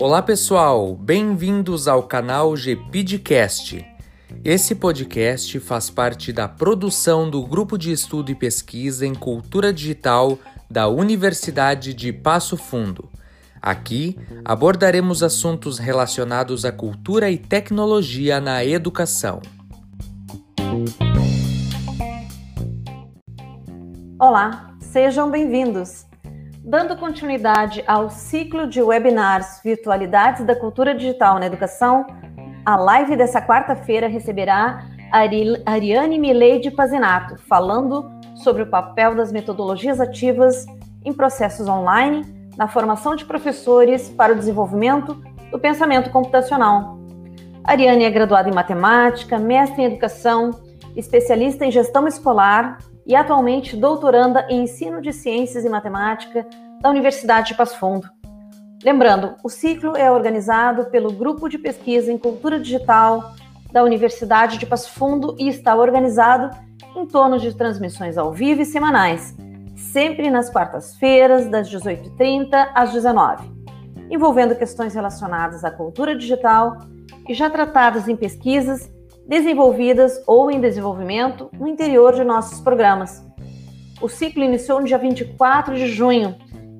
Olá pessoal, bem-vindos ao canal GPidcast. Esse podcast faz parte da produção do Grupo de Estudo e Pesquisa em Cultura Digital da Universidade de Passo Fundo. Aqui abordaremos assuntos relacionados à cultura e tecnologia na educação. Olá, sejam bem-vindos. Dando continuidade ao ciclo de webinars Virtualidades da Cultura Digital na Educação, a live dessa quarta-feira receberá Ariane Mileide Pazinato, falando sobre o papel das metodologias ativas em processos online na formação de professores para o desenvolvimento do pensamento computacional. Ariane é graduada em matemática, mestre em educação, especialista em gestão escolar e atualmente doutoranda em ensino de ciências e matemática da Universidade de Passo Fundo. Lembrando, o ciclo é organizado pelo Grupo de Pesquisa em Cultura Digital da Universidade de Passo Fundo e está organizado em torno de transmissões ao vivo e semanais, sempre nas quartas-feiras, das 18h30 às 19 envolvendo questões relacionadas à cultura digital e já tratadas em pesquisas desenvolvidas ou em desenvolvimento no interior de nossos programas. O ciclo iniciou no dia 24 de junho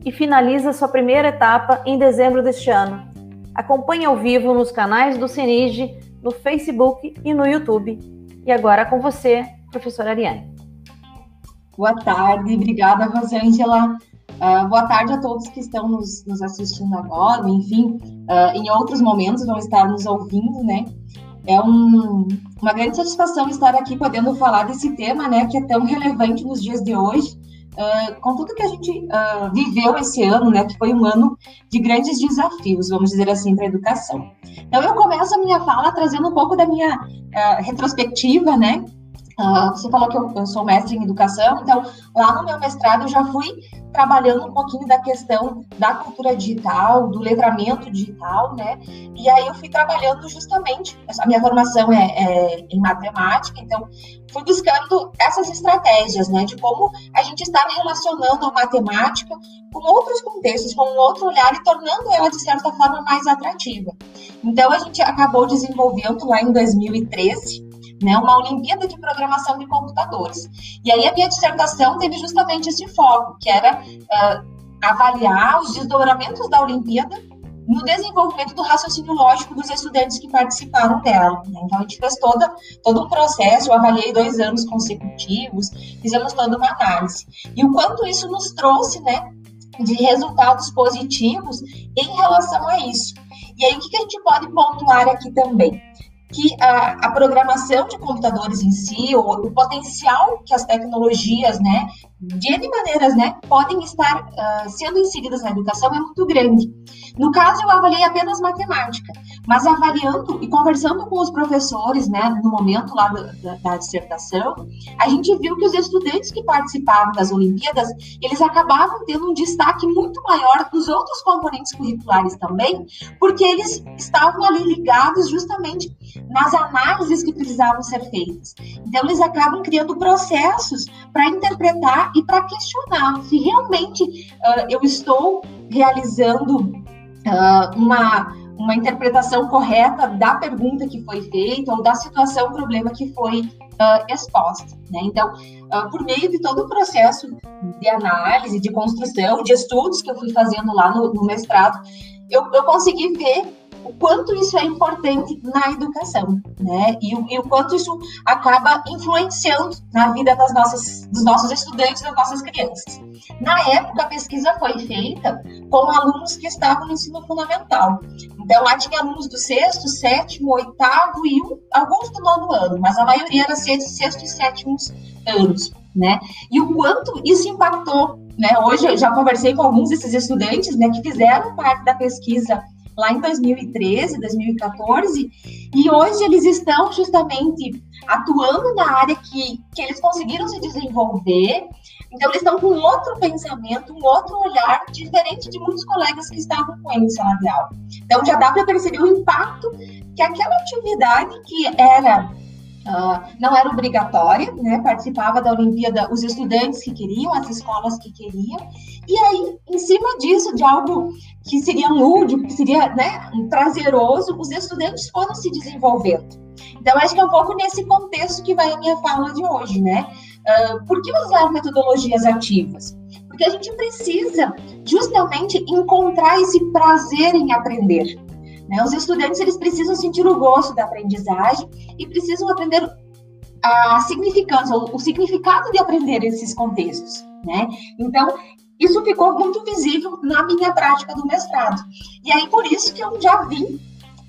e finaliza sua primeira etapa em dezembro deste ano. Acompanhe ao vivo nos canais do CENIGE, no Facebook e no YouTube. E agora com você, professora Ariane. Boa tarde, obrigada, Rosângela. Uh, boa tarde a todos que estão nos, nos assistindo agora, enfim, uh, em outros momentos vão estar nos ouvindo, né? É um, uma grande satisfação estar aqui podendo falar desse tema, né, que é tão relevante nos dias de hoje, uh, com tudo que a gente uh, viveu esse ano, né, que foi um ano de grandes desafios, vamos dizer assim, para a educação. Então, eu começo a minha fala trazendo um pouco da minha uh, retrospectiva, né, Uh, você falou que eu, eu, sou mestre em educação, então lá no meu mestrado eu já fui trabalhando um pouquinho da questão da cultura digital, do letramento digital, né? E aí eu fui trabalhando justamente, a minha formação é, é em matemática, então fui buscando essas estratégias, né, de como a gente está relacionando a matemática com outros contextos, com um outro olhar e tornando ela, de certa forma, mais atrativa. Então, a gente acabou desenvolvendo lá em 2013 né, uma Olimpíada de Programação de Computadores. E aí a minha dissertação teve justamente esse foco, que era uh, avaliar os desdobramentos da Olimpíada no desenvolvimento do raciocínio lógico dos estudantes que participaram dela. Né? Então, a gente fez toda, todo um processo, eu avaliei dois anos consecutivos, fizemos toda uma análise. E o quanto isso nos trouxe, né, de resultados positivos em relação a isso. E aí, o que, que a gente pode pontuar aqui também? Que a, a, programação de computadores em si, o, o, potencial que as tecnologias, né, de maneiras, né, podem estar uh, sendo inseridas na educação é muito grande. No caso, eu avaliei apenas matemática, mas avaliando e conversando com os professores, né, no momento lá da, da, da dissertação, a gente viu que os estudantes que participavam das Olimpíadas, eles acabavam tendo um destaque muito maior dos outros componentes curriculares também, porque eles estavam ali ligados justamente nas análises que precisavam ser feitas. Então, eles acabam criando processos para interpretar e para questionar se realmente uh, eu estou realizando uh, uma, uma interpretação correta da pergunta que foi feita ou da situação, problema que foi uh, exposta. Né? Então, por meio de todo o processo de análise, de construção, de estudos que eu fui fazendo lá no, no mestrado, eu, eu consegui ver o quanto isso é importante na educação, né? E e o quanto isso acaba influenciando na vida das nossas, dos nossos estudantes, das nossas crianças. Na época, a pesquisa foi feita com alunos que estavam no ensino fundamental. Então, lá tinha alunos do sexto, sétimo, oitavo e um, alguns do nono ano, mas a maioria era sexto, sexto e sétimo anos, né? E o quanto isso impactou, né? Hoje eu já conversei com alguns desses estudantes, né, que fizeram parte da pesquisa lá em 2013, 2014, e hoje eles estão justamente atuando na área que, que eles conseguiram se desenvolver. Então, eles estão com outro pensamento, um outro olhar, diferente de muitos colegas que estavam com eles sala de aula. Então, já dá para perceber o impacto que aquela atividade que era Uh, não era obrigatória, né? Participava da Olimpíada os estudantes que queriam, as escolas que queriam. E aí, em cima disso, de algo que seria lúdico, que seria né, prazeroso, os estudantes foram se desenvolvendo. Então, acho que é um pouco nesse contexto que vai a minha fala de hoje, né? Uh, por que usar metodologias ativas? Porque a gente precisa justamente encontrar esse prazer em aprender. Né? Os estudantes eles precisam sentir o gosto da aprendizagem e precisam aprender a significância, o significado de aprender esses contextos. Né? Então, isso ficou muito visível na minha prática do mestrado. E aí, por isso que eu já vim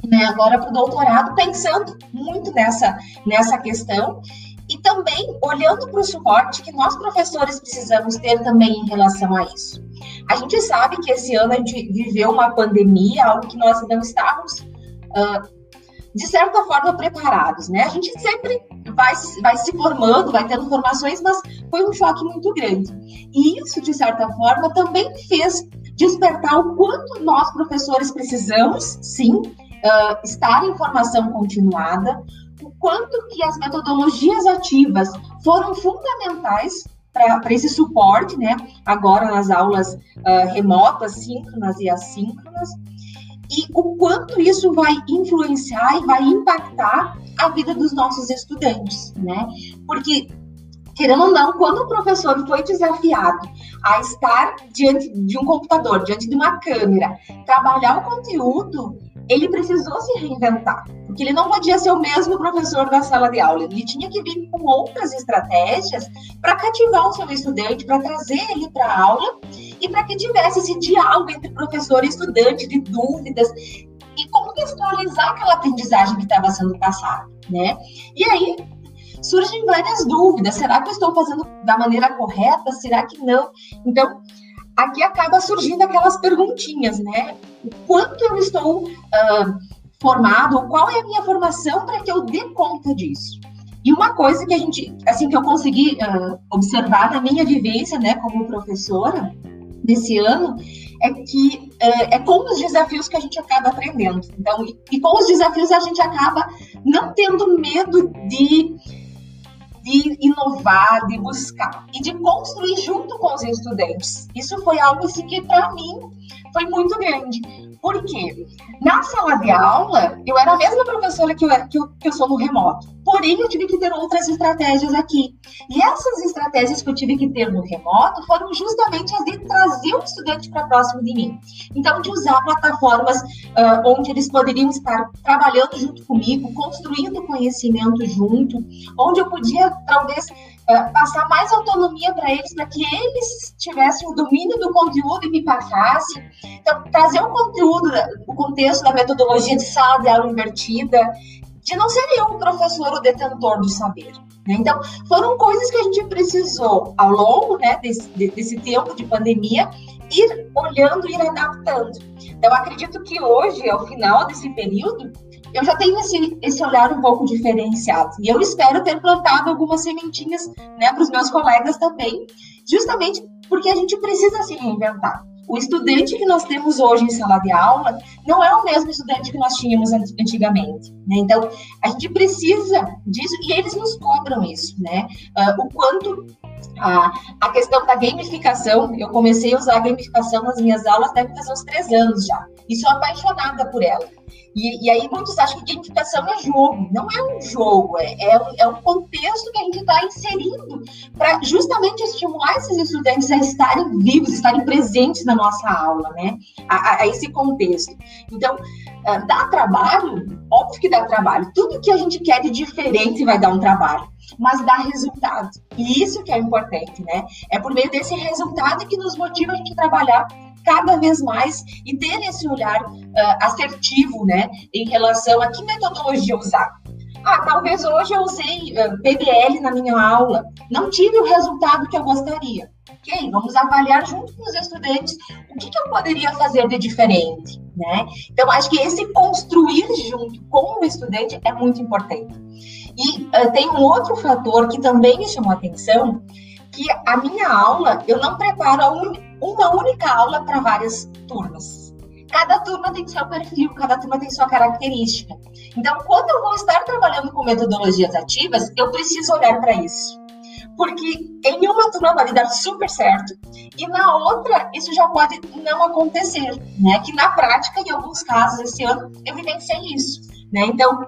né, agora para o doutorado pensando muito nessa, nessa questão e também olhando para o suporte que nós professores precisamos ter também em relação a isso. A gente sabe que esse ano a gente viveu uma pandemia, algo que nós não estávamos, uh, de certa forma, preparados, né? A gente sempre vai, vai se formando, vai tendo formações, mas foi um choque muito grande. E isso, de certa forma, também fez despertar o quanto nós, professores, precisamos, sim, uh, estar em formação continuada, quanto que as metodologias ativas foram fundamentais para esse suporte, né? Agora nas aulas uh, remotas, síncronas e assíncronas, e o quanto isso vai influenciar e vai impactar a vida dos nossos estudantes, né? Porque querendo ou não, quando o professor foi desafiado a estar diante de um computador, diante de uma câmera, trabalhar o conteúdo, ele precisou se reinventar, porque ele não podia ser o mesmo professor da sala de aula, ele tinha que vir com outras estratégias para cativar o seu estudante, para trazer ele para a aula e para que tivesse esse diálogo entre professor e estudante de dúvidas e contextualizar aquela aprendizagem que estava sendo passada, né? E aí surgem várias dúvidas, será que eu estou fazendo da maneira correta? Será que não? Então, aqui acaba surgindo aquelas perguntinhas, né? O quanto eu estou uh, formado, qual é a minha formação para que eu dê conta disso? E uma coisa que a gente, assim, que eu consegui uh, observar na minha vivência, né, como professora, nesse ano, é que uh, é com os desafios que a gente acaba aprendendo. Então, e, e com os desafios a gente acaba não tendo medo de de inovar, de buscar e de construir junto com os estudantes. Isso foi algo assim, que, para mim, foi muito grande. Por quê? Na sala de aula, eu era a mesma professora que eu, que eu, que eu sou no remoto. Porém, eu tive que ter outras estratégias aqui. E essas estratégias que eu tive que ter no remoto foram justamente as de trazer o estudante para próximo de mim. Então, de usar plataformas uh, onde eles poderiam estar trabalhando junto comigo, construindo conhecimento junto, onde eu podia, talvez, uh, passar mais autonomia para eles, para que eles tivessem o domínio do conteúdo e me passassem. Então, trazer o conteúdo, o contexto da metodologia de sala de aula invertida, de não ser eu o professor o detentor do saber. Né? Então, foram coisas que a gente precisou, ao longo né, desse, desse tempo de pandemia, ir olhando, ir adaptando. Então, acredito que hoje, ao final desse período, eu já tenho esse, esse olhar um pouco diferenciado. E eu espero ter plantado algumas sementinhas né, para os meus colegas também, justamente porque a gente precisa se reinventar. O estudante que nós temos hoje em sala de aula não é o mesmo estudante que nós tínhamos antigamente. Né? Então, a gente precisa disso e eles nos cobram isso, né? Uh, o quanto a, a questão da gamificação, eu comecei a usar a gamificação nas minhas aulas deve fazer uns três anos já. E sou apaixonada por ela. E, e, aí muitos acham que gamificação é jogo. Não é um jogo, é, é, é um contexto que a gente está inserindo para justamente estimular esses estudantes a estarem vivos, estarem presentes na nossa aula, né? A, a esse contexto. Então, uh, dá trabalho? Óbvio que dá trabalho. Tudo que a gente quer de diferente vai dar um trabalho mas dá resultado. E isso que é importante, né? É por meio desse resultado que nos motiva a gente trabalhar cada vez mais e ter esse olhar uh, assertivo, né, em relação a que metodologia usar. Ah, talvez hoje eu usei uh, ah, PBL na minha aula, não tive o resultado que eu gostaria. Ok, vamos avaliar junto com os estudantes o que, que eu poderia fazer de diferente, né? Então, acho que esse construir junto com o estudante é muito importante. E uh, tem um outro fator que também me chamou a atenção, que a minha aula, eu não preparo uma única aula para várias turmas. cada turma tem seu perfil, cada turma tem sua característica. Então, quando eu vou estar trabalhando com metodologias ativas, eu preciso olhar para isso. Porque em uma turma vai dar super certo e na outra isso já pode não acontecer, né? Que na prática, em alguns casos esse ano, eu vivenciei isso, né? Então,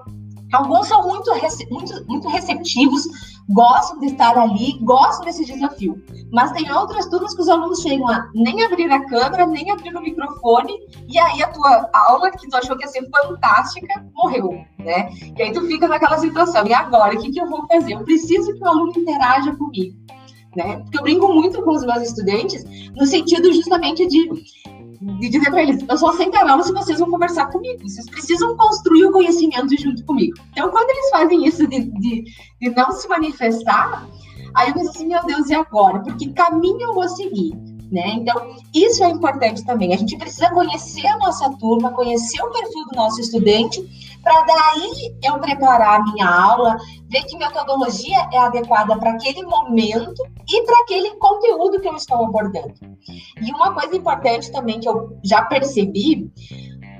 alguns são muito, muito, muito receptivos gostam de estar ali, gostam desse desafio. Mas tem outras turmas que os alunos chegam a nem abrir a câmera, nem abrir o microfone, e aí a tua aula, que tu achou que ia ser fantástica, morreu, né? E aí tu fica naquela situação, e agora, o que, que eu vou fazer? Eu preciso que o aluno interaja comigo. Né? Porque eu brinco muito com os meus estudantes no sentido justamente de de dizer para eles, eu só aceitarei aula se vocês vão conversar comigo. Vocês precisam construir o conhecimento junto comigo. Então, quando eles fazem isso de, de, de não se manifestar, aí eu penso assim, meu Deus, e agora? Porque caminho eu vou seguir? Né? Então, isso é importante também. A gente precisa conhecer a nossa turma, conhecer o perfil do nosso estudante, para daí eu preparar a minha aula, ver que metodologia é adequada para aquele momento e para aquele conteúdo que eu estou abordando. E uma coisa importante também que eu já percebi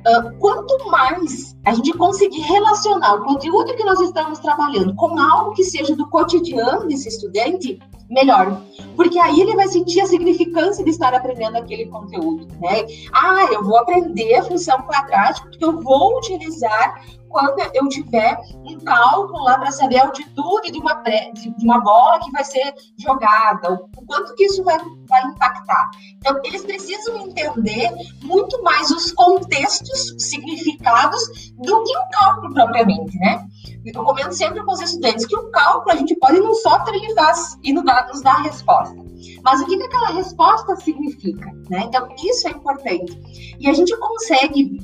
Uh, quanto mais a gente conseguir relacionar o conteúdo que nós estamos trabalhando com algo que seja do cotidiano desse estudante, melhor. Porque aí ele vai sentir a significância de estar aprendendo aquele conteúdo, né? Ah, eu vou aprender a função quadrática porque eu vou utilizar quando eu tiver cálculo lá para saber a altitude de uma, de uma bola que vai ser jogada, o quanto que isso vai, vai impactar. Então, eles precisam entender muito mais os contextos, significados, do que o cálculo propriamente, né? Eu comento sempre com os estudantes que o cálculo a gente pode não só faz e nos dar, nos dar a resposta. Mas o que, que aquela resposta significa? Né? Então, isso é importante. E a gente consegue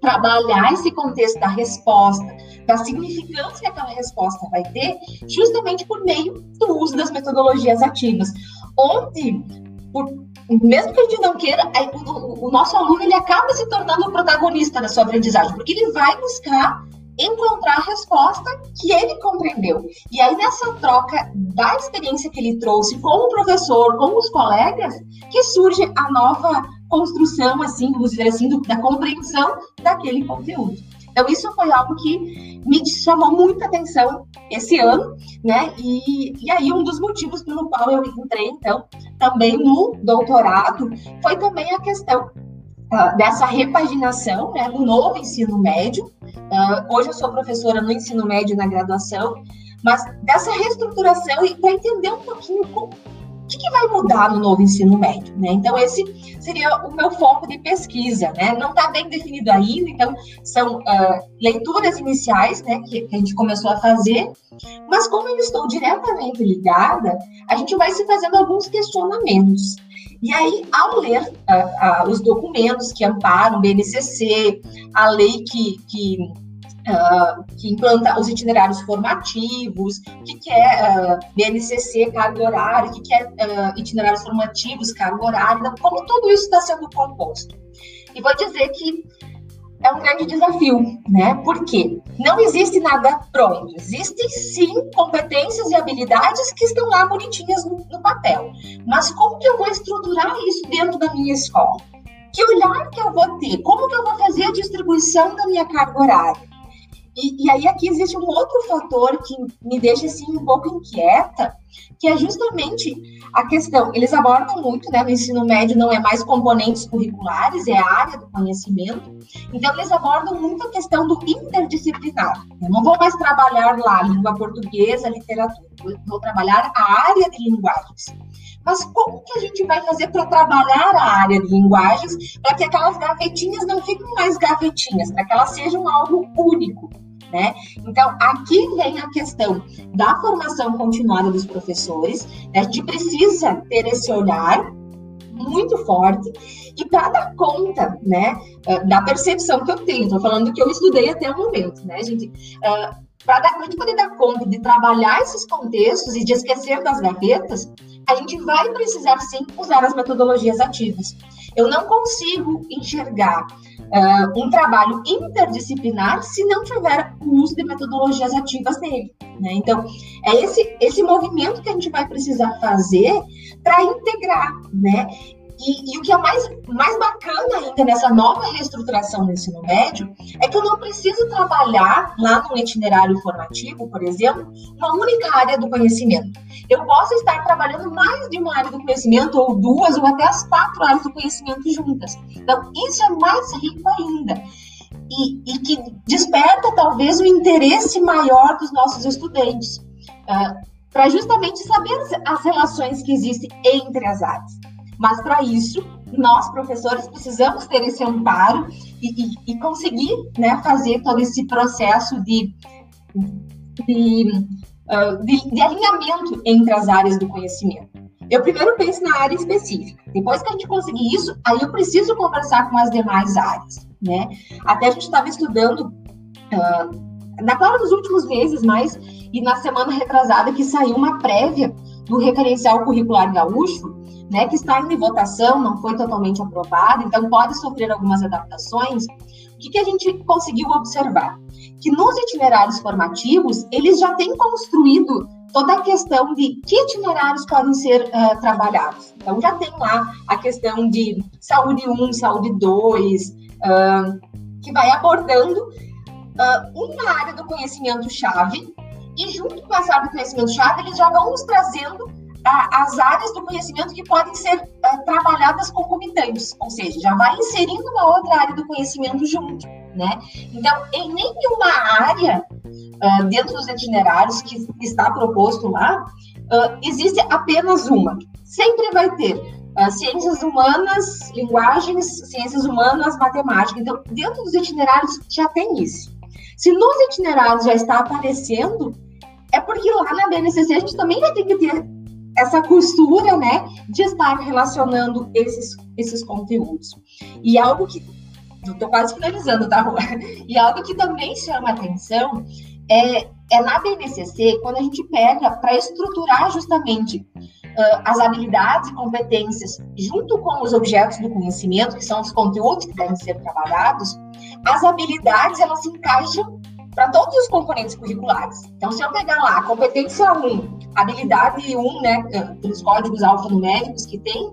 trabalhar esse contexto da resposta, da significância que aquela resposta vai ter, justamente por meio do uso das metodologias ativas, onde, por, mesmo que a gente não queira, o, o nosso aluno ele acaba se tornando o protagonista da sua aprendizagem, porque ele vai buscar encontrar a resposta que ele compreendeu. E aí, nessa troca da experiência que ele trouxe com o professor, com os colegas, que surge a nova construção, assim, vamos dizer assim, do, da compreensão daquele conteúdo. Então, isso foi algo que me chamou muita atenção esse ano, né? E, e aí, um dos motivos pelo qual eu entrei, então, também no doutorado, foi também a questão uh, dessa repaginação, né, no novo ensino médio. Uh, hoje eu sou professora no ensino médio na graduação, mas dessa reestruturação e para entender um pouquinho como que, que vai mudar no novo ensino médio? Né? Então, esse seria o meu foco de pesquisa. Né? Não está bem definido ainda, então, são uh, leituras iniciais né, que, que, a gente começou a fazer, mas como eu estou diretamente ligada, a gente vai se fazendo alguns questionamentos. E aí, ao ler uh, uh, os documentos que amparam o BNCC, a lei que, que Uh, que implanta os itinerários formativos, o que, que é uh, BNCC, carga horária, o que, que é uh, itinerários formativos, carga horária, então, como tudo isso está sendo composto. E vou dizer que é um grande desafio, né? Porque não existe nada pronto. Existem sim competências e habilidades que estão lá bonitinhas no, no papel. Mas como que eu vou estruturar isso dentro da minha escola? Que olhar que eu vou ter? Como que eu vou fazer a distribuição da minha carga horária? E, e, aí aqui existe um outro fator que me deixa assim um pouco inquieta, que é justamente a questão. Eles abordam muito, né? No ensino médio não é mais componentes curriculares, é a área do conhecimento. Então eles abordam muito a questão do interdisciplinar. Eu não vou mais trabalhar lá língua portuguesa, literatura. Vou trabalhar a área de linguagens. Mas como que a gente vai fazer para trabalhar a área de linguagens para que aquelas gavetinhas não fiquem mais gavetinhas, para que elas sejam algo único? Né? Então, aqui vem a questão da formação continuada dos professores. Né? A gente precisa ter esse olhar muito forte e para dar conta, né, eh, da percepção que eu tenho. Estou falando que eu estudei até o momento, né, gente? Uh, para a gente poder dar conta de trabalhar esses contextos e de esquecer das gavetas, a gente vai precisar sim usar as metodologias ativas. Eu não consigo enxergar uh, um trabalho interdisciplinar se não tiver o uso de metodologias ativas nele. Né? Então, é esse, esse movimento que a gente vai precisar fazer para integrar, né? E, e, o que é mais, mais bacana ainda nessa nova reestruturação do ensino médio é que eu não preciso trabalhar lá no itinerário formativo, por exemplo, uma única área do conhecimento. Eu posso estar trabalhando mais de uma área do conhecimento, ou duas, ou até as quatro áreas do conhecimento juntas. Então, isso é mais rico ainda. E, e que desperta talvez o interesse maior dos nossos estudantes, uh, para justamente saber as relações que existem entre as áreas. Mas para isso, nós, professores, precisamos ter esse amparo e, e, e conseguir né, fazer todo esse processo de, de, uh, de, de alinhamento entre as áreas do conhecimento. Eu primeiro penso na área específica. Depois que a gente conseguir isso, aí eu preciso conversar com as demais áreas, né? Até a gente estava estudando, uh, na claro, nos últimos meses, mas e na semana retrasada que saiu uma prévia do referencial curricular gaúcho, né, que está em votação, não foi totalmente aprovado, então pode sofrer algumas adaptações. O que, que a gente conseguiu observar? Que nos itinerários formativos, eles já têm construído toda a questão de que itinerários podem ser uh, trabalhados. Então, já tem lá a questão de saúde 1, saúde 2, uh, que vai abordando uh, uma área do conhecimento-chave, e junto com essa área do conhecimento-chave, eles já vão nos trazendo as áreas do conhecimento que podem ser uh, trabalhadas concomitantes, ou seja, já vai inserindo uma outra área do conhecimento junto, né? Então, em nenhuma área uh, dentro dos itinerários que está proposto lá, uh, existe apenas uma. Sempre vai ter ciências humanas, linguagens, ciências humanas, matemática. Então, dentro dos itinerários já tem isso. Se nos itinerários já está aparecendo, é porque lá na BNCC a gente também vai ter que ter essa costura, né, de estar relacionando esses, esses conteúdos. E algo que, estou quase finalizando, tá, Rua? E algo que também chama atenção é, é na BNCC, quando a gente pega para estruturar justamente as habilidades e competências junto com os objetos do conhecimento, que são os conteúdos que devem ser trabalhados, as habilidades, elas se encaixam para todos os componentes curriculares. Então, se eu pegar lá competência 1, habilidade 1, né, pelos códigos alfanuméricos que tem,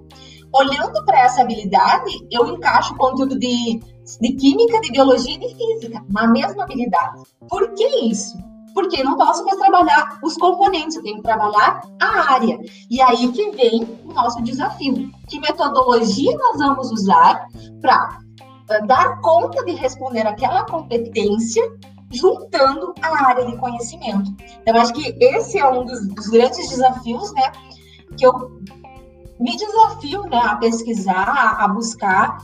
olhando para essa habilidade, eu encaixo conteúdo de, de química, de biologia e de física na mesma habilidade. Por que isso? Porque eu não posso mais trabalhar os componentes, eu tenho que trabalhar a área. E aí que vem o nosso desafio. Que metodologia nós vamos usar para eh, dar conta de responder aquela competência juntando a área de conhecimento. Então, acho que esse é um dos, dos grandes desafios, né, que eu me desafio, né, a pesquisar, a buscar,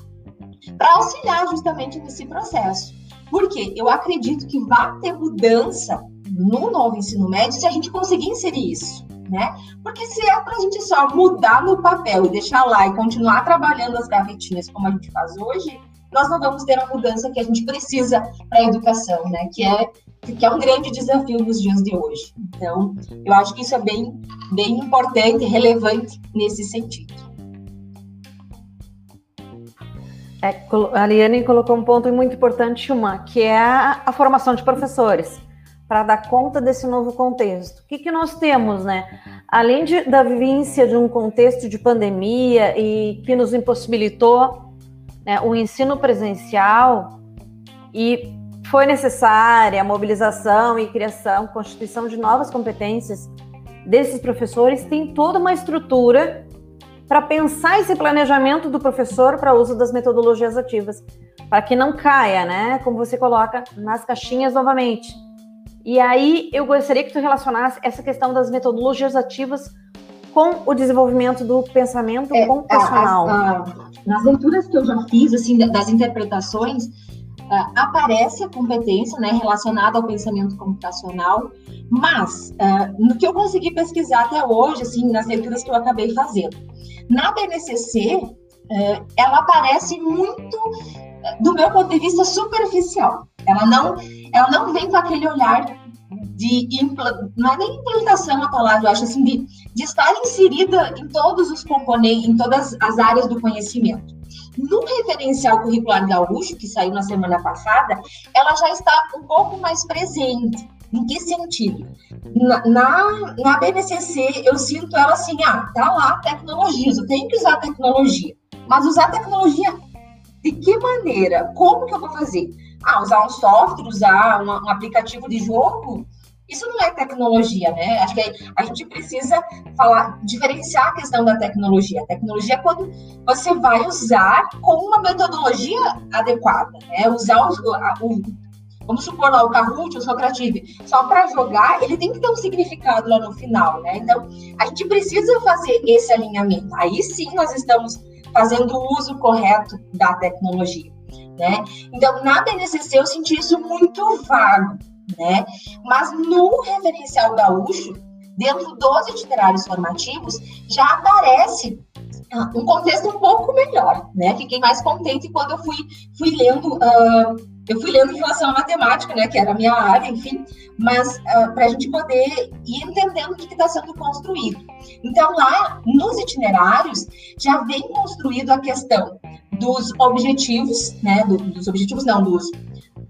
para auxiliar justamente nesse processo. Porque eu acredito que vai ter mudança no novo ensino médio se a gente conseguir inserir isso. Né? Porque se é para a gente só mudar no papel e deixar lá e continuar trabalhando as gavetinhas como a gente faz hoje, nós não vamos ter a mudança que a gente precisa para a educação, né? Que é que é um grande desafio nos dias de hoje. Então, eu acho que isso é bem, bem importante relevante nesse sentido. É, a Ariane colocou um ponto muito importante, uma, que é a, a formação de professores, para dar conta desse novo contexto. O que, que nós temos, né? Além de, da vivência de um contexto de pandemia e que nos impossibilitou né, o ensino presencial e foi necessária a mobilização e criação, constituição de novas competências desses professores, tem toda uma estrutura para pensar esse planejamento do professor para uso das metodologias ativas, para que não caia, né, como você coloca, nas caixinhas novamente. E aí eu gostaria que tu relacionasse essa questão das metodologias ativas com o desenvolvimento do pensamento é, computacional. A, a, nas leituras que eu já fiz, assim, das interpretações, uh, aparece a competência né, relacionada ao pensamento computacional, mas uh, no que eu consegui pesquisar até hoje, assim, nas leituras que eu acabei fazendo, na BNCC, uh, ela aparece muito, do meu ponto de vista, superficial. Ela não, ela não vem com aquele olhar de não é nem implantação a palavra, eu acho assim, de, de estar inserida em todos os componentes, em todas as áreas do conhecimento. No referencial curricular gaúcho, que saiu na semana passada, ela já está um pouco mais presente. Em que sentido? Na, na, na BNCC, eu sinto ela assim, ah, tá lá tecnologias, eu tenho que usar tecnologia. Mas usar tecnologia de que maneira? Como que eu vou fazer? Ah, usar um software, usar um, um aplicativo de jogo? Isso não é tecnologia, né? Acho que a gente precisa falar, diferenciar a questão da tecnologia. A tecnologia é quando você vai usar com uma metodologia adequada, né? Usar o, o vamos supor lá o Kahoot, o Socrative, só para jogar, ele tem que ter um significado lá no final, né? Então, a gente precisa fazer esse alinhamento. Aí sim nós estamos fazendo o uso correto da tecnologia, né? Então, na BNCC eu senti isso muito vago, né? Mas no referencial gaúcho, dentro dos itinerários formativos, já aparece ah, um contexto um pouco melhor, né? Fiquei mais contente quando eu fui, fui lendo, uh, eu fui lendo em relação à matemática, né? Que era a minha área, enfim, mas uh, ah, para a gente poder ir entendendo o que está sendo construído. Então, lá nos itinerários, já vem construído a questão dos objetivos, né? Do, dos objetivos, não, dos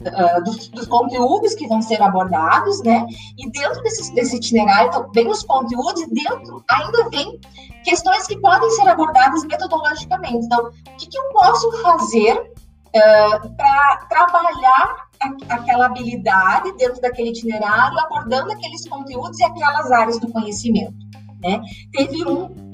uh, dos, dos, conteúdos que vão ser abordados, né? E dentro desse, desse itinerário, então, os conteúdos e dentro ainda vem questões que podem ser abordadas metodologicamente. Então, o que, que eu posso fazer uh, para trabalhar a, aquela habilidade dentro daquele itinerário, abordando aqueles conteúdos e aquelas áreas do conhecimento, né? Teve um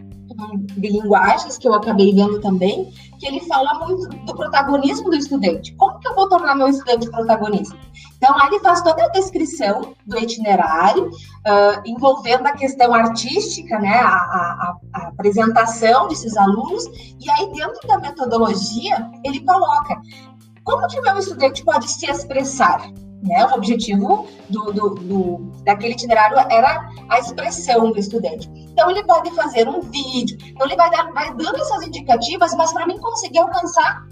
de linguagens que eu acabei vendo também, que ele fala muito do protagonismo do estudante. Como que eu vou tornar meu estudante protagonista? Então, aí ele faz toda a descrição do itinerário, uh, envolvendo a questão artística, né, a, a, a, apresentação desses alunos, e aí dentro da metodologia, ele coloca como que meu estudante pode se expressar? Né? O objetivo do, do, do, daquele itinerário era a expressão do estudante. Então, ele pode fazer um vídeo, então ele vai, dar, vai dando essas indicativas, mas para mim conseguir alcançar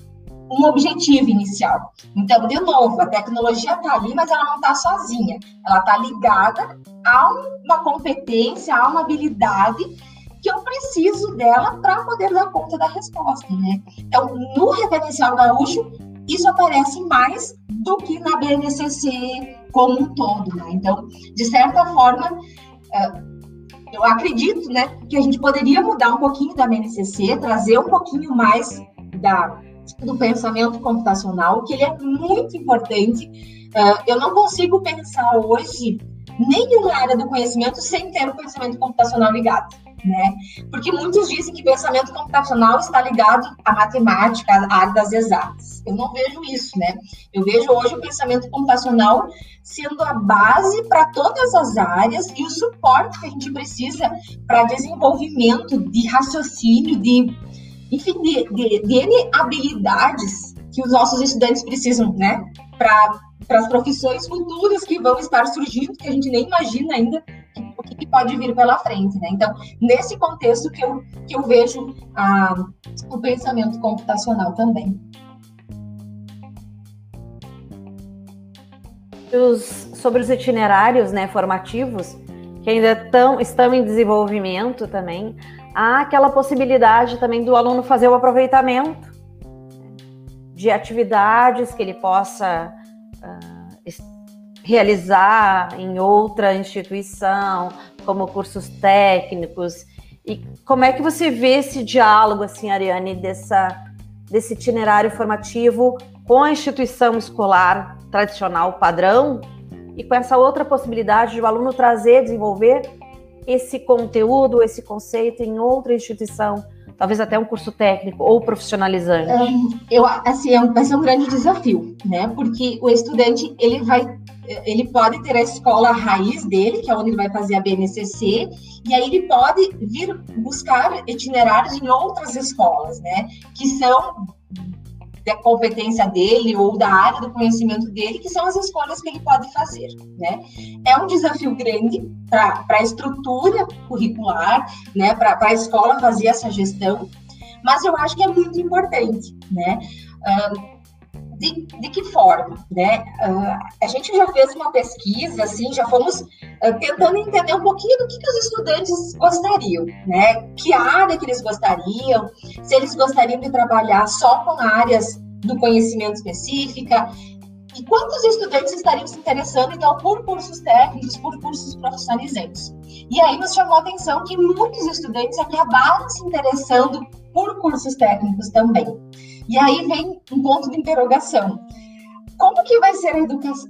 um objetivo inicial. Então, de novo, a tecnologia está ali, mas ela não está sozinha. Ela está ligada a uma competência, a uma habilidade que eu preciso dela para poder dar conta da resposta, né? Então, no referencial gaúcho, isso aparece mais do que na BNCC como um todo, né? Então, de certa forma, é, eu acredito, né, que a gente poderia mudar um pouquinho da BNCC, trazer um pouquinho mais da, do pensamento computacional, que ele é muito importante. É, eu não consigo pensar hoje nenhuma área do conhecimento sem ter o pensamento computacional ligado né? Porque muitos dizem que pensamento computacional está ligado à matemática, à área das exatas. Eu não vejo isso, né? Eu vejo hoje o pensamento computacional sendo a base para todas as áreas e o suporte que a gente precisa para desenvolvimento de raciocínio, de, enfim, de, de, de habilidades que os nossos estudantes precisam, né? Para as profissões futuras que vão estar surgindo, que a gente nem imagina ainda o que, que, pode vir pela frente, né? Então, nesse contexto que eu, que eu vejo o pensamento computacional também. Os, sobre os itinerários né, formativos, que ainda tão, estão em desenvolvimento também, há aquela possibilidade também do aluno fazer o aproveitamento de atividades que ele possa realizar em outra instituição, como cursos técnicos. E como é que você vê esse diálogo, assim, Ariane, dessa, desse itinerário formativo com a instituição escolar tradicional padrão e com essa outra possibilidade de o aluno trazer, desenvolver esse conteúdo, esse conceito em outra instituição talvez até um curso técnico ou profissionalizante? eu, assim, é vai ser um grande desafio, né? Porque o estudante, ele vai, ele pode ter a escola raiz dele, que é onde ele vai fazer a BNCC, e aí ele pode vir buscar itinerários em outras escolas, né? Que são da competência dele ou da área do conhecimento dele, que são as escolhas que ele pode fazer, né? É um desafio grande para a estrutura curricular, né? Para a escola fazer essa gestão, mas eu acho que é muito importante, né? Uh, de, de, que forma, né? Uh, a gente já fez uma pesquisa, assim, já fomos uh, tentando entender um pouquinho do que, que, os estudantes gostariam, né? Que área que eles gostariam, se eles gostariam de trabalhar só com áreas do conhecimento específica, e quantos estudantes estariam se interessando, então, por cursos técnicos, por cursos profissionalizantes. E aí nos chamou a atenção que muitos estudantes acabaram se interessando por cursos técnicos também. E aí vem um ponto de interrogação. Como que vai ser a educação?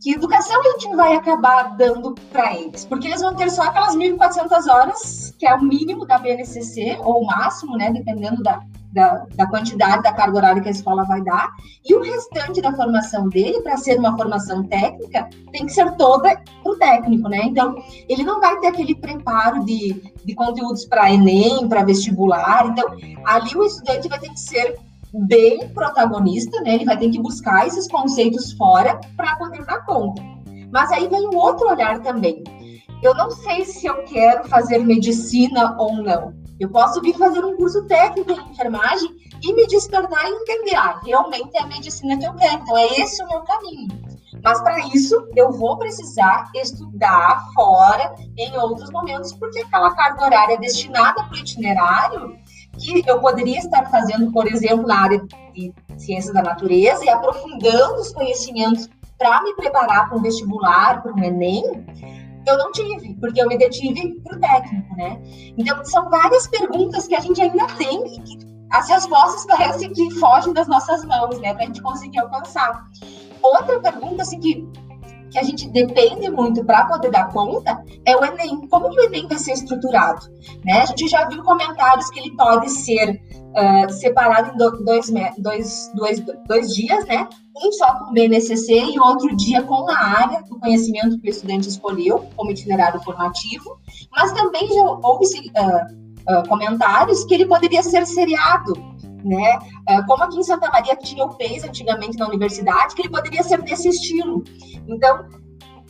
Que educação a gente vai acabar dando para eles? Porque eles vão ter só aquelas 1.400 horas, que é o mínimo da BNCC, ou o máximo, né, dependendo da, da, da, quantidade da carga horária que a escola vai dar, e o restante da formação dele, para ser uma formação técnica, tem que ser toda para o técnico, né? Então, ele não vai ter aquele preparo de, de conteúdos para Enem, para vestibular. Então, ali o estudante vai ter que ser bem protagonista, né? Ele vai ter que buscar esses conceitos fora para poder dar conta. Mas aí vem um outro olhar também. Eu não sei se eu quero fazer medicina ou não. Eu posso vir fazer um curso técnico em enfermagem e me despertar e entender, ah, realmente é a medicina que eu quero, então é esse o meu caminho. Mas para isso, eu vou precisar estudar fora em outros momentos, porque aquela carga horária destinada para o itinerário, que eu poderia estar fazendo, por exemplo, na área de ciências da natureza e aprofundando os conhecimentos para me preparar para um vestibular, para um Enem, eu não tive, porque eu me detive para o técnico, né? Então, são várias perguntas que a gente ainda tem e que as respostas parecem que fogem das nossas mãos, né? Para a gente conseguir alcançar. Outra pergunta, assim, que, que a gente depende muito para poder dar conta é o Enem. Como que o Enem vai ser estruturado? Né? A gente já viu comentários que ele pode ser uh, separado em dois, dois, dois, dois dias, né? Um só com BNCC e outro dia com a área do conhecimento que o estudante escolheu como itinerário formativo. Mas também já houve uh, uh, comentários que ele poderia ser seriado, né? como aqui em Santa Maria tinha o PES antigamente na universidade, que ele poderia ser desse estilo. Então,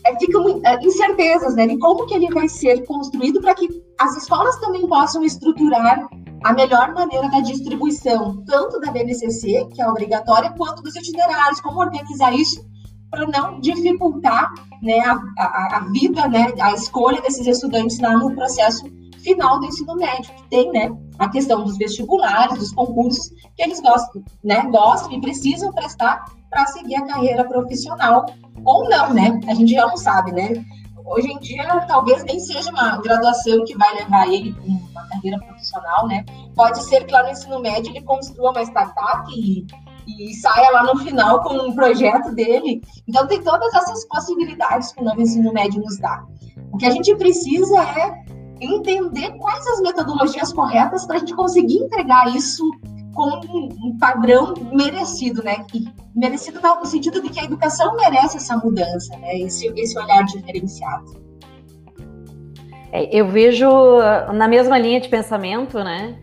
é, ficam é, incertezas, né, de como que ele vai ser construído para que as escolas também possam estruturar a melhor maneira da distribuição, tanto da BNCC, que é obrigatória, quanto dos itinerários, como organizar isso para não dificultar né, a, a, a, vida, né, a escolha desses estudantes lá no processo final do ensino médio, que tem né, a questão dos vestibulares, dos concursos, que eles gostam, né, gostam e precisam prestar para seguir a carreira profissional, ou não, né? A gente já não sabe, né? hoje em dia talvez nem seja uma graduação que vai levar ele para uma carreira profissional, né? Pode ser que lá no ensino médio ele construa uma startup e, e saia lá no final com um projeto dele. Então tem todas essas possibilidades que o novo ensino médio nos dá. O que a gente precisa é entender quais as metodologias corretas para a gente conseguir entregar isso com um padrão merecido, né? E merecido no sentido de que a educação merece essa mudança, né? Esse, esse olhar diferenciado. É, eu vejo na mesma linha de pensamento, né?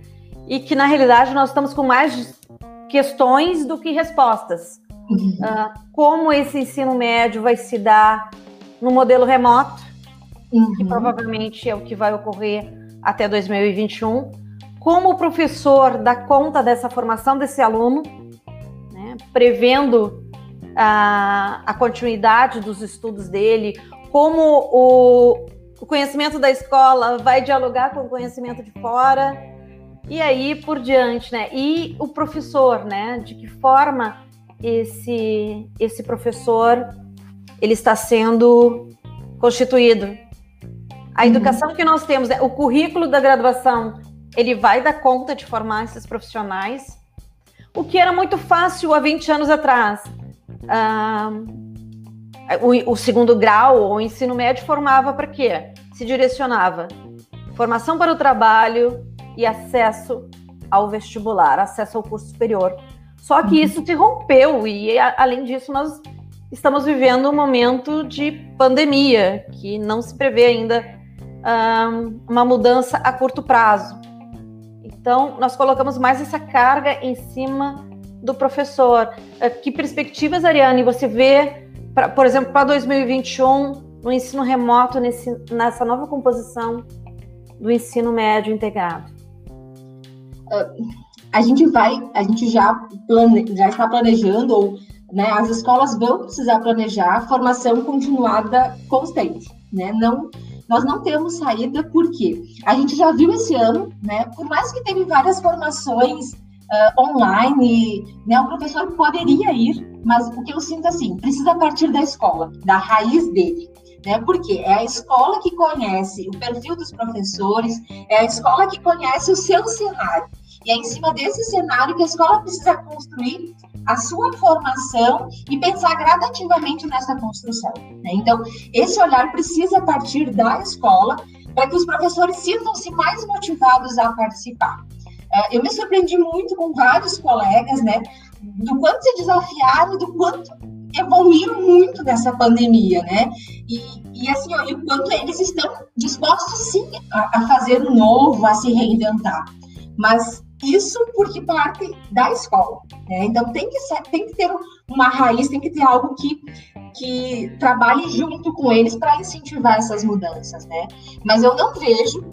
E que na realidade nós estamos com mais questões do que respostas. Uhum. Uh, como esse ensino médio vai se dar no modelo remoto, uhum. que provavelmente é o que vai ocorrer até 2021 como o professor dá conta dessa formação desse aluno, né, prevendo a, a, continuidade dos estudos dele, como o, o conhecimento da escola vai dialogar com o conhecimento de fora, e aí por diante, né? E o professor, né? De que forma esse, esse professor ele está sendo constituído? A uhum. educação que nós temos, né, o currículo da graduação ele vai dar conta de formar esses profissionais, o que era muito fácil há 20 anos atrás. Ah, o, o, segundo grau, o ensino médio, formava para quê? Se direcionava formação para o trabalho e acesso ao vestibular, acesso ao curso superior. Só que uhum. isso se rompeu e, além disso, nós estamos vivendo um momento de pandemia, que não se prevê ainda um, uma mudança a curto prazo. Então, nós colocamos mais essa carga em cima do professor. Eh, que perspectivas, Ariane, você vê, pra, por exemplo, para 2021, no ensino remoto, nesse, nessa nova composição do ensino médio integrado? A gente vai, a gente já, plane, já está planejando, ou né, as escolas vão precisar planejar a formação continuada constante, né? Não nós não temos saída porque a gente já viu esse ano, né? Por mais que teve várias formações uh, online, né? O professor poderia ir, mas o que eu sinto assim, precisa partir da escola, da raiz dele. Né? Porque é a escola que conhece o perfil dos professores, é a escola que conhece o seu cenário. E é em cima desse cenário que a escola precisa construir a sua formação e pensar gradativamente nessa construção. Né? Então, esse olhar precisa partir da escola para que os professores sintam-se mais motivados a participar. É, eu me surpreendi muito com vários colegas, né, do quanto se desafiaram, do quanto evoluíram muito nessa pandemia, né? E, e assim, o quanto eles estão dispostos sim a, a fazer novo, a se reinventar. Mas isso porque parte da escola, né? Então tem que ser, tem que ter uma raiz, tem que ter algo que que trabalhe junto com eles para incentivar essas mudanças, né? Mas eu não vejo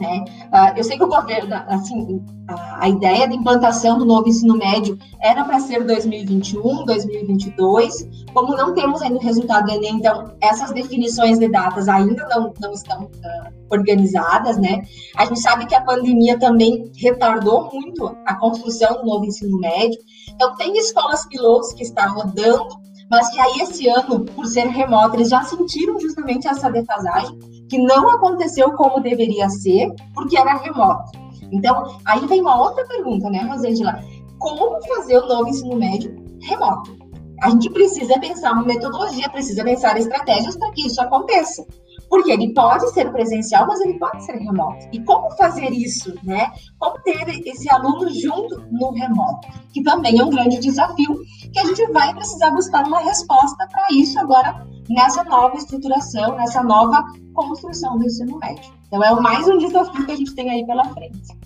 né? Uh, eu sei que o governo, assim, a, ideia de implantação do novo ensino médio era para ser 2021, 2022. Como não temos ainda o resultado do Enem, então essas definições de datas ainda não, não estão uh, organizadas, né? A gente sabe que a pandemia também retardou muito a construção do novo ensino médio. Então, tem escolas pilotos que estão rodando mas que aí esse ano, por ser remoto, eles já sentiram justamente essa defasagem, que não aconteceu como deveria ser, porque era remoto. Então, aí vem uma outra pergunta, né, Rosângela? Como fazer o novo ensino médio remoto? A gente precisa pensar uma metodologia, precisa pensar estratégias para que isso aconteça. Porque ele pode ser presencial, mas ele pode ser remoto. E como fazer isso, né? Como ter esse aluno junto no remoto? Que também é um grande desafio, que a gente vai precisar buscar uma resposta para isso agora nessa nova estruturação, nessa nova construção do ensino médio. Então é mais um desafio que a gente tem aí pela frente.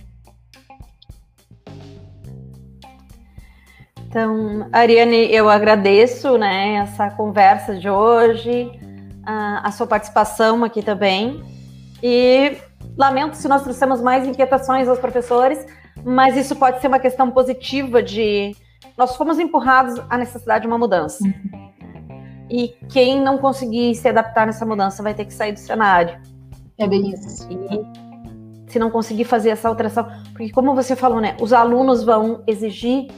Então, Ariane, eu agradeço né, essa conversa de hoje a, a sua participação aqui também. E lamento se nós trouxemos mais inquietações aos professores, mas isso pode ser uma questão positiva de nós fomos empurrados à necessidade de uma mudança. E quem não conseguir se adaptar nessa mudança vai ter que sair do cenário. É bem isso. E se não conseguir fazer essa alteração, porque como você falou, né, os alunos vão exigir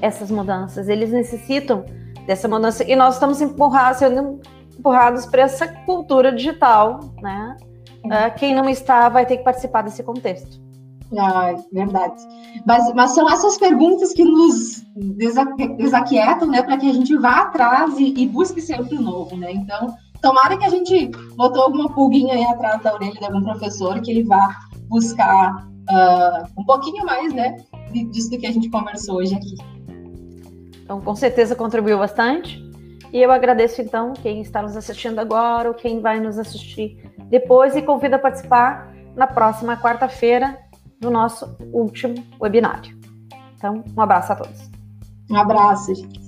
essas mudanças, eles necessitam dessa mudança e nós estamos empurrados, sendo empurrados para essa cultura digital, né? Uh, quem não está vai ter que participar desse contexto. Ah, verdade. Mas, mas são essas perguntas que nos desaquietam, né, para que a gente vá atrás e, e, busque sempre o novo, né? Então, tomara que a gente botou alguma pulguinha aí atrás da orelha de algum professor que ele vá buscar uh, um pouquinho mais, né, disso que a gente conversou hoje aqui. Então, com certeza contribuiu bastante. E eu agradeço então quem está nos assistindo agora ou quem vai nos assistir depois e convido a participar na próxima quarta-feira do nosso último webinário. Então, um abraço a todos. Um abraço, gente.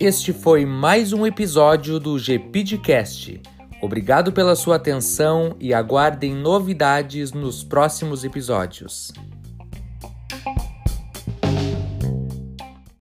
Este foi mais um episódio do GPDcast. Obrigado pela sua atenção e aguardem novidades nos próximos episódios.